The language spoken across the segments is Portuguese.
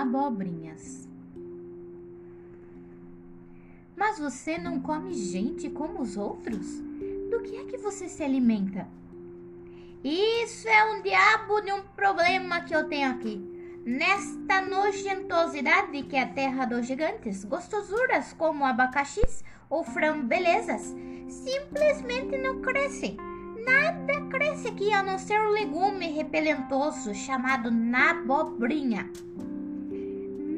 abobrinhas. Mas você não come gente como os outros? Do que é que você se alimenta? Isso é um diabo de um problema que eu tenho aqui. Nesta nojentosidade que é a terra dos gigantes, gostosuras como abacaxis ou frambelezas simplesmente não crescem. Nada cresce aqui a não ser um legume repelentoso chamado nabobrinha.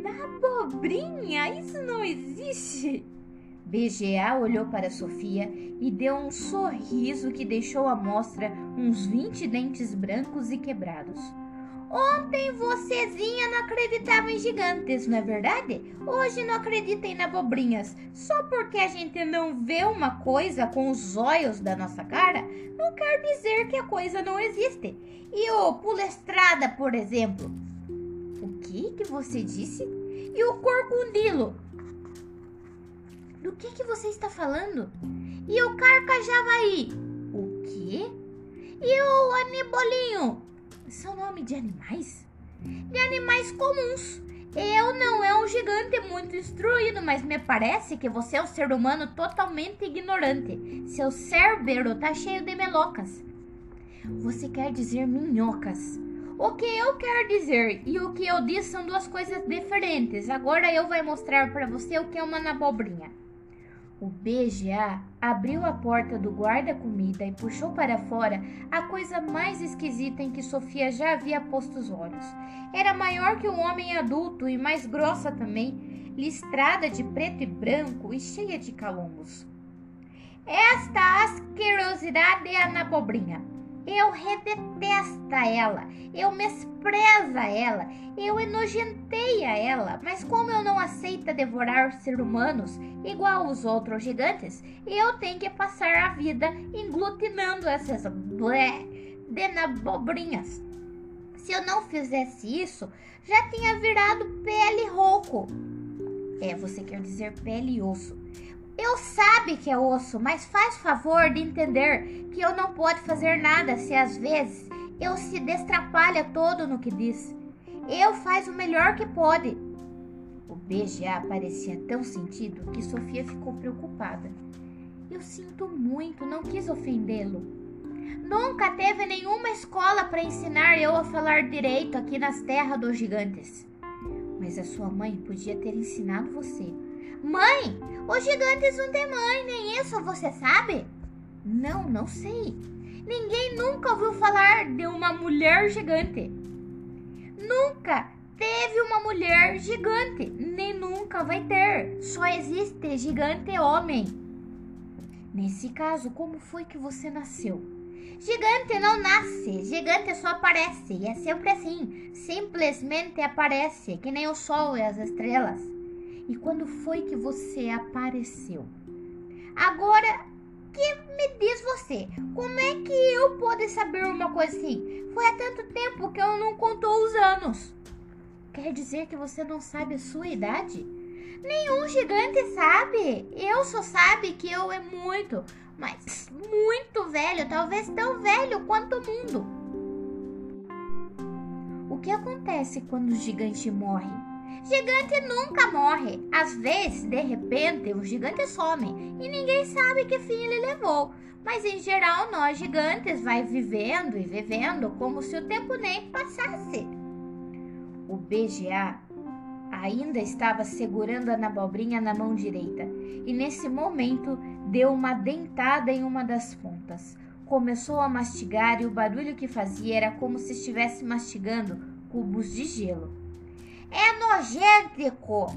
Nabobrinha? Isso não existe! BGA olhou para Sofia e deu um sorriso que deixou à mostra uns 20 dentes brancos e quebrados. Ontem vocêzinha não acreditava em gigantes, não é verdade? Hoje não acredita em abobrinhas. Só porque a gente não vê uma coisa com os olhos da nossa cara, não quer dizer que a coisa não existe. E o pulestrada, por exemplo? Que que você disse? E o corcundilo? Do que que você está falando? E o carcajavaí? O quê? E o anibolinho? São nome de animais? De animais comuns. Eu não é um gigante muito instruído, mas me parece que você é um ser humano totalmente ignorante. Seu cérebro tá cheio de melocas. Você quer dizer minhocas. O que eu quero dizer e o que eu disse são duas coisas diferentes. Agora eu vou mostrar para você o que é uma abobrinha. O BGA abriu a porta do guarda-comida e puxou para fora a coisa mais esquisita em que Sofia já havia posto os olhos. Era maior que um homem adulto e mais grossa também, listrada de preto e branco e cheia de calombos. Esta asquerosidade é a nabobrinha. Eu redetesta ela, eu mespreza ela, eu enojenteia ela, mas como eu não aceita devorar ser humanos igual os outros gigantes, eu tenho que passar a vida englutinando essas blé de nabobrinhas. Se eu não fizesse isso, já tinha virado pele rouco. É, você quer dizer pele e osso. Eu sabe que é osso, mas faz favor de entender que eu não pode fazer nada se às vezes eu se destrapalha todo no que diz. Eu faz o melhor que pode. O BGA parecia tão sentido que Sofia ficou preocupada. Eu sinto muito, não quis ofendê-lo. Nunca teve nenhuma escola para ensinar eu a falar direito aqui nas terras dos gigantes. Mas a sua mãe podia ter ensinado você. Mãe, os gigantes não têm mãe, nem isso, você sabe? Não, não sei. Ninguém nunca ouviu falar de uma mulher gigante. Nunca teve uma mulher gigante, nem nunca vai ter. Só existe gigante homem. Nesse caso, como foi que você nasceu? Gigante não nasce, gigante só aparece, e é sempre assim. Simplesmente aparece, que nem o sol e as estrelas. E quando foi que você apareceu? Agora, que me diz você? Como é que eu pude saber uma coisa assim? Foi há tanto tempo que eu não contou os anos. Quer dizer que você não sabe a sua idade? Nenhum gigante sabe. Eu só sabe que eu é muito, mas muito velho, talvez tão velho quanto o mundo. O que acontece quando o gigante morre? Gigante nunca morre. Às vezes, de repente, o gigante some e ninguém sabe que fim ele levou. Mas em geral, nós gigantes vai vivendo e vivendo como se o tempo nem passasse. O BGA ainda estava segurando a nabobrinha na mão direita e nesse momento deu uma dentada em uma das pontas. Começou a mastigar e o barulho que fazia era como se estivesse mastigando cubos de gelo. É nojento!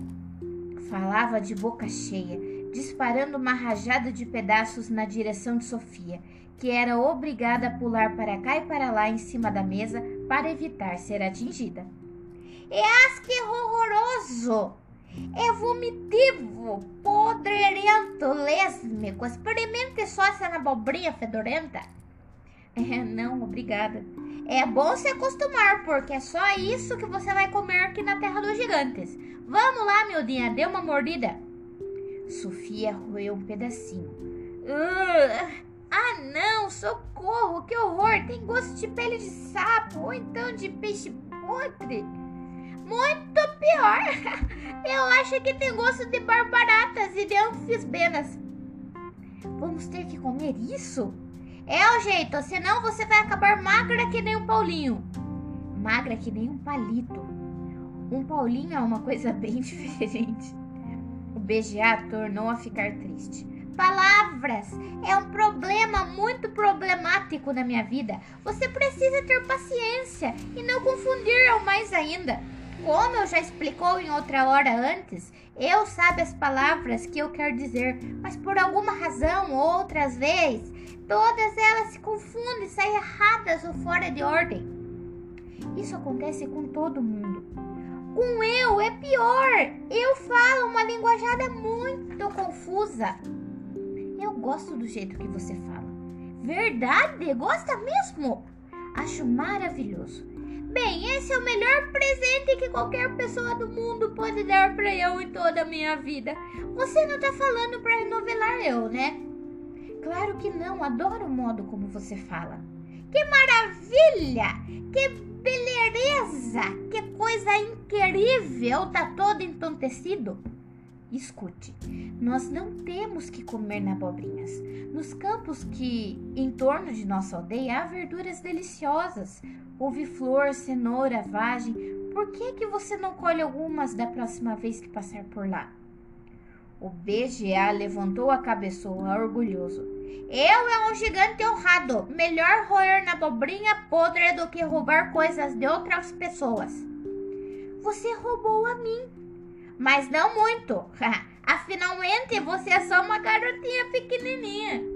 Falava de boca cheia, disparando uma rajada de pedaços na direção de Sofia, que era obrigada a pular para cá e para lá em cima da mesa para evitar ser atingida. É asque horroroso! É vomitivo, podrerento, lésmico. Experimente só essa abobrinha fedorenta. É, não, obrigada. É bom se acostumar, porque é só isso que você vai comer aqui na Terra dos Gigantes. Vamos lá, miudinha, dê uma mordida. Sofia roeu um pedacinho. Uh, ah, não, socorro, que horror! Tem gosto de pele de sapo ou então de peixe podre. Muito pior. Eu acho que tem gosto de barbaratas e de anfisbenas. Vamos ter que comer isso? É o jeito, senão você vai acabar magra que nem um Paulinho. Magra que nem um palito. Um Paulinho é uma coisa bem diferente. O BGA tornou a ficar triste. Palavras é um problema muito problemático na minha vida. Você precisa ter paciência e não confundir ao mais ainda. Como eu já explicou em outra hora antes, eu sabe as palavras que eu quero dizer, mas por alguma razão, outras vezes, todas elas se confundem, saem erradas ou fora de ordem. Isso acontece com todo mundo. Com eu é pior. Eu falo uma linguajada muito confusa. Eu gosto do jeito que você fala. Verdade? Gosta mesmo? Acho maravilhoso. Bem, esse é o melhor presente que qualquer pessoa do mundo pode dar para eu em toda a minha vida. Você não tá falando para renovelar eu, né? Claro que não, adoro o modo como você fala. Que maravilha! Que beleza! Que coisa incrível! Tá todo entontecido. Escute, nós não temos que comer na abobrinhas. Nos campos que em torno de nossa aldeia há verduras deliciosas, couve-flor, cenoura, vagem. Por que que você não colhe algumas da próxima vez que passar por lá? O BGA levantou a cabeçola orgulhoso. Eu é um gigante honrado. Melhor roer na abobrinha podre do que roubar coisas de outras pessoas. Você roubou a mim, mas não muito. Afinalmente, você é só uma garotinha pequenininha.